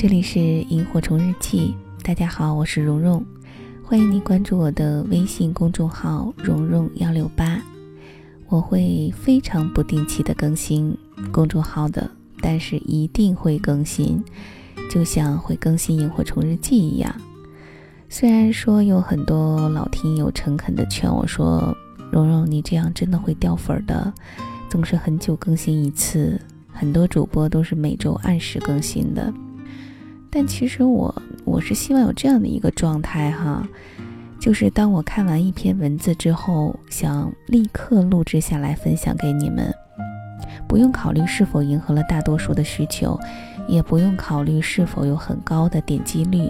这里是萤火虫日记，大家好，我是蓉蓉，欢迎你关注我的微信公众号蓉蓉幺六八，我会非常不定期的更新公众号的，但是一定会更新，就像会更新萤火虫日记一样。虽然说有很多老听友诚恳的劝我说，蓉蓉你这样真的会掉粉的，总是很久更新一次，很多主播都是每周按时更新的。但其实我我是希望有这样的一个状态哈，就是当我看完一篇文字之后，想立刻录制下来分享给你们，不用考虑是否迎合了大多数的需求，也不用考虑是否有很高的点击率。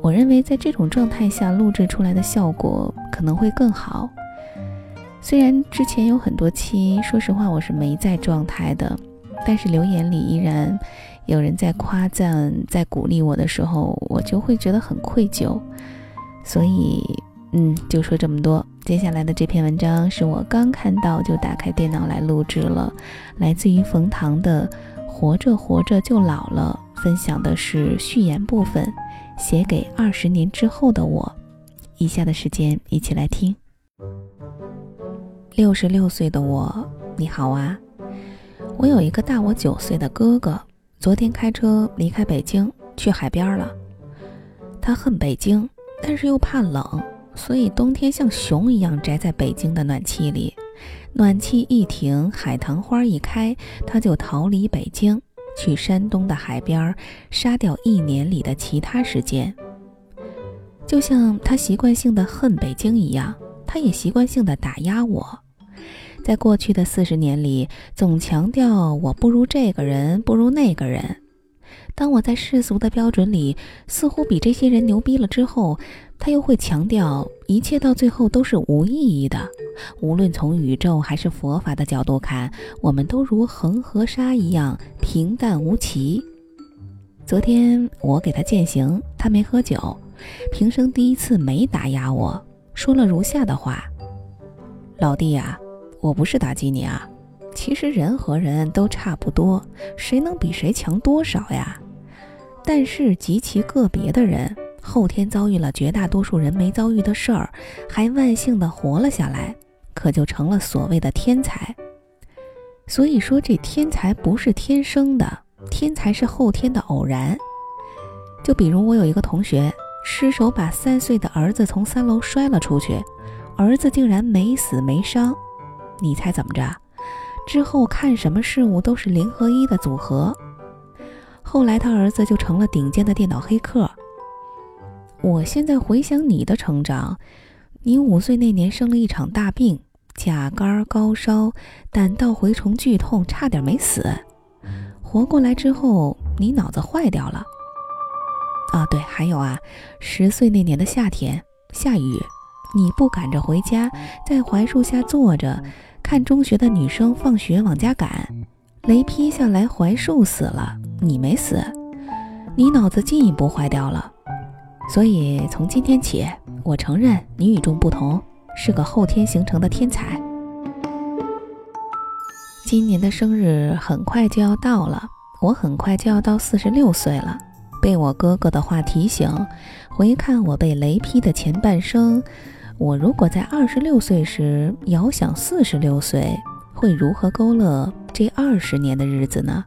我认为在这种状态下录制出来的效果可能会更好。虽然之前有很多期，说实话我是没在状态的，但是留言里依然。有人在夸赞、在鼓励我的时候，我就会觉得很愧疚。所以，嗯，就说这么多。接下来的这篇文章是我刚看到就打开电脑来录制了，来自于冯唐的《活着活着就老了》，分享的是序言部分，写给二十年之后的我。以下的时间一起来听。六十六岁的我，你好啊！我有一个大我九岁的哥哥。昨天开车离开北京去海边了。他恨北京，但是又怕冷，所以冬天像熊一样宅在北京的暖气里。暖气一停，海棠花一开，他就逃离北京，去山东的海边，杀掉一年里的其他时间。就像他习惯性的恨北京一样，他也习惯性的打压我。在过去的四十年里，总强调我不如这个人，不如那个人。当我在世俗的标准里似乎比这些人牛逼了之后，他又会强调一切到最后都是无意义的。无论从宇宙还是佛法的角度看，我们都如恒河沙一样平淡无奇。昨天我给他践行，他没喝酒，平生第一次没打压我，说了如下的话：“老弟呀。”我不是打击你啊，其实人和人都差不多，谁能比谁强多少呀？但是极其个别的人，后天遭遇了绝大多数人没遭遇的事儿，还万幸的活了下来，可就成了所谓的天才。所以说，这天才不是天生的，天才是后天的偶然。就比如我有一个同学，失手把三岁的儿子从三楼摔了出去，儿子竟然没死没伤。你猜怎么着？之后看什么事物都是零和一的组合。后来他儿子就成了顶尖的电脑黑客。我现在回想你的成长，你五岁那年生了一场大病，甲肝高烧，胆道蛔虫剧痛，差点没死。活过来之后，你脑子坏掉了。啊，对，还有啊，十岁那年的夏天下雨，你不赶着回家，在槐树下坐着。看中学的女生放学往家赶，雷劈下来，槐树死了，你没死，你脑子进一步坏掉了。所以从今天起，我承认你与众不同，是个后天形成的天才。今年的生日很快就要到了，我很快就要到四十六岁了。被我哥哥的话提醒，回看我被雷劈的前半生。我如果在二十六岁时遥想四十六岁，会如何勾勒这二十年的日子呢？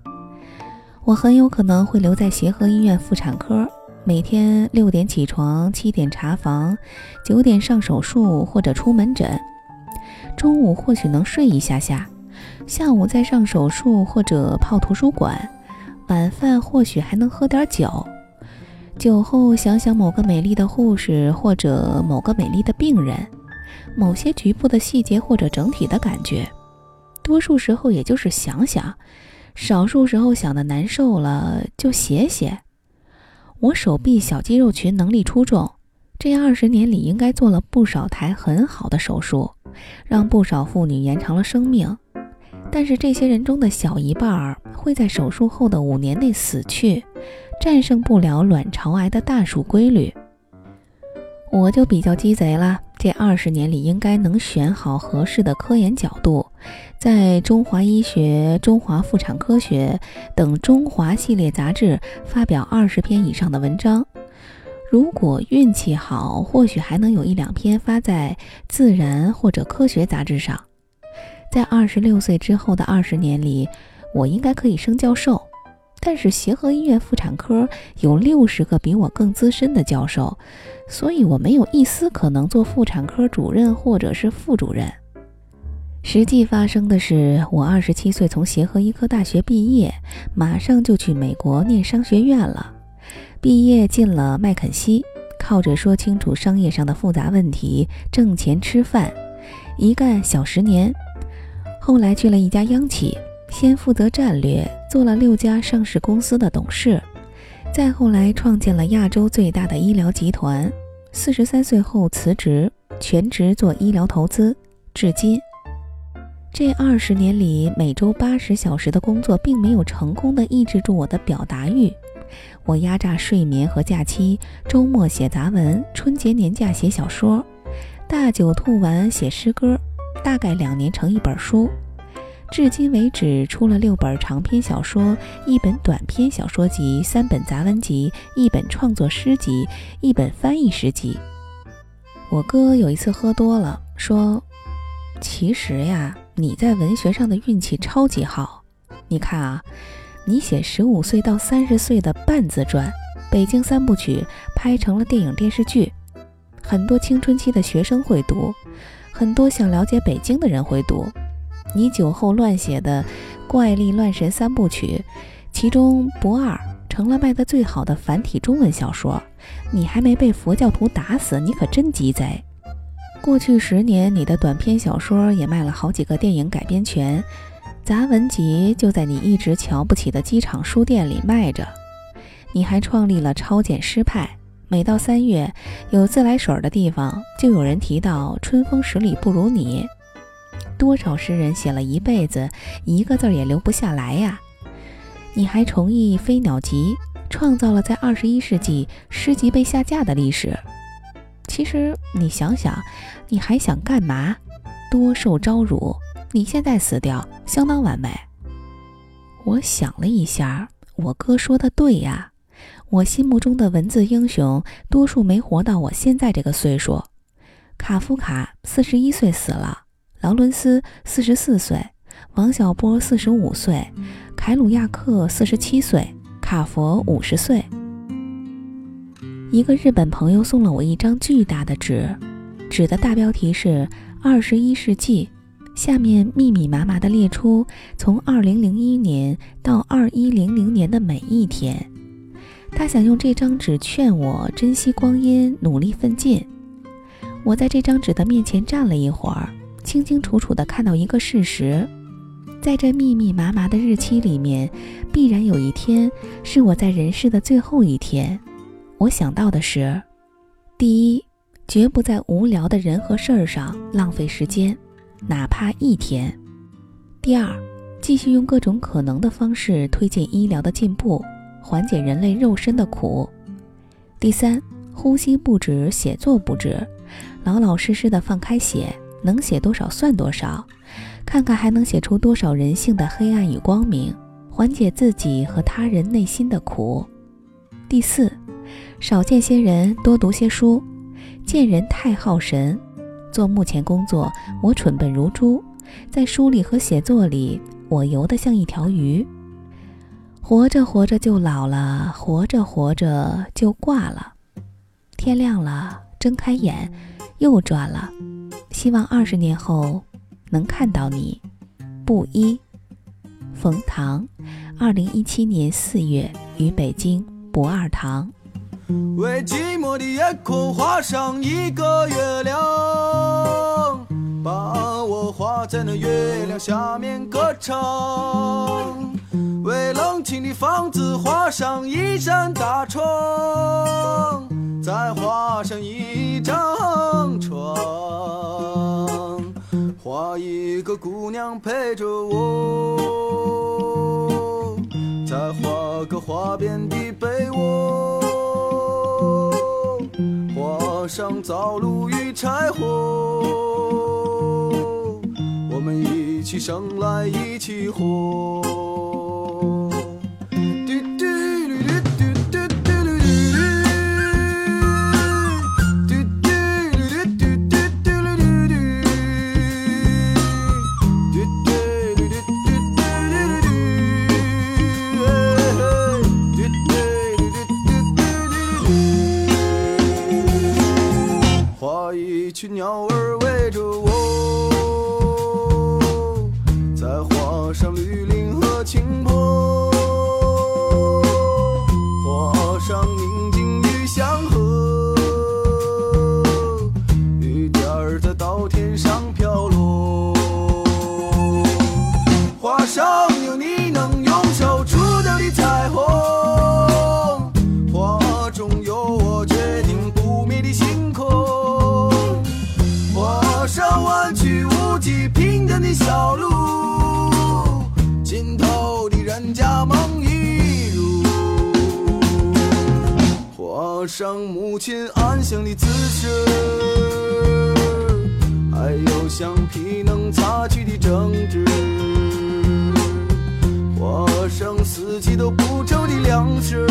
我很有可能会留在协和医院妇产科，每天六点起床，七点查房，九点上手术或者出门诊。中午或许能睡一下下，下午再上手术或者泡图书馆，晚饭或许还能喝点酒。酒后想想某个美丽的护士，或者某个美丽的病人，某些局部的细节或者整体的感觉，多数时候也就是想想，少数时候想的难受了就写写。我手臂小肌肉群能力出众，这二十年里应该做了不少台很好的手术，让不少妇女延长了生命。但是这些人中的小一半儿会在手术后的五年内死去。战胜不了卵巢癌的大数规律，我就比较鸡贼了，这二十年里应该能选好合适的科研角度，在中华医学、中华妇产科学等中华系列杂志发表二十篇以上的文章。如果运气好，或许还能有一两篇发在《自然》或者《科学》杂志上。在二十六岁之后的二十年里，我应该可以升教授。但是协和医院妇产科有六十个比我更资深的教授，所以我没有一丝可能做妇产科主任或者是副主任。实际发生的是，我二十七岁从协和医科大学毕业，马上就去美国念商学院了。毕业进了麦肯锡，靠着说清楚商业上的复杂问题挣钱吃饭，一干小十年。后来去了一家央企。先负责战略，做了六家上市公司的董事，再后来创建了亚洲最大的医疗集团。四十三岁后辞职，全职做医疗投资，至今。这二十年里，每周八十小时的工作，并没有成功的抑制住我的表达欲。我压榨睡眠和假期，周末写杂文，春节年假写小说，大酒吐完写诗歌，大概两年成一本书。至今为止，出了六本长篇小说，一本短篇小说集，三本杂文集，一本创作诗集，一本翻译诗集。我哥有一次喝多了，说：“其实呀，你在文学上的运气超级好。你看啊，你写十五岁到三十岁的半自传《北京三部曲》，拍成了电影电视剧，很多青春期的学生会读，很多想了解北京的人会读。”你酒后乱写的《怪力乱神三部曲》，其中《不二》成了卖的最好的繁体中文小说。你还没被佛教徒打死，你可真鸡贼！过去十年，你的短篇小说也卖了好几个电影改编权，杂文集就在你一直瞧不起的机场书店里卖着。你还创立了超简诗派，每到三月有自来水的地方，就有人提到“春风十里不如你”。多少诗人写了一辈子，一个字也留不下来呀！你还重译《飞鸟集》，创造了在二十一世纪诗集被下架的历史。其实你想想，你还想干嘛？多受招辱！你现在死掉，相当完美。我想了一下，我哥说的对呀。我心目中的文字英雄，多数没活到我现在这个岁数。卡夫卡四十一岁死了。劳伦斯四十四岁，王小波四十五岁，凯鲁亚克四十七岁，卡佛五十岁。一个日本朋友送了我一张巨大的纸，纸的大标题是“二十一世纪”，下面密密麻麻地列出从二零零一年到二一零零年的每一天。他想用这张纸劝我珍惜光阴，努力奋进。我在这张纸的面前站了一会儿。清清楚楚地看到一个事实，在这密密麻麻的日期里面，必然有一天是我在人世的最后一天。我想到的是：第一，绝不在无聊的人和事儿上浪费时间，哪怕一天；第二，继续用各种可能的方式推进医疗的进步，缓解人类肉身的苦；第三，呼吸不止，写作不止，老老实实的放开写。能写多少算多少，看看还能写出多少人性的黑暗与光明，缓解自己和他人内心的苦。第四，少见些人，多读些书。见人太耗神，做目前工作，我蠢笨如猪；在书里和写作里，我游得像一条鱼。活着活着就老了，活着活着就挂了。天亮了，睁开眼，又转了。希望二十年后能看到你，布衣，冯唐，二零一七年四月于北京不二堂。为寂寞的夜空画上一个月亮，把我画在那月亮下面歌唱。清清的房子，画上一扇大窗，再画上一张床，画一个姑娘陪着我，再画个花边的被窝，画上灶炉与柴火，我们一起生来一起活。to know 上母亲安详的姿势，还有橡皮能擦去的争执，花生四季都不愁的粮食。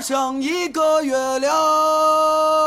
像一个月亮。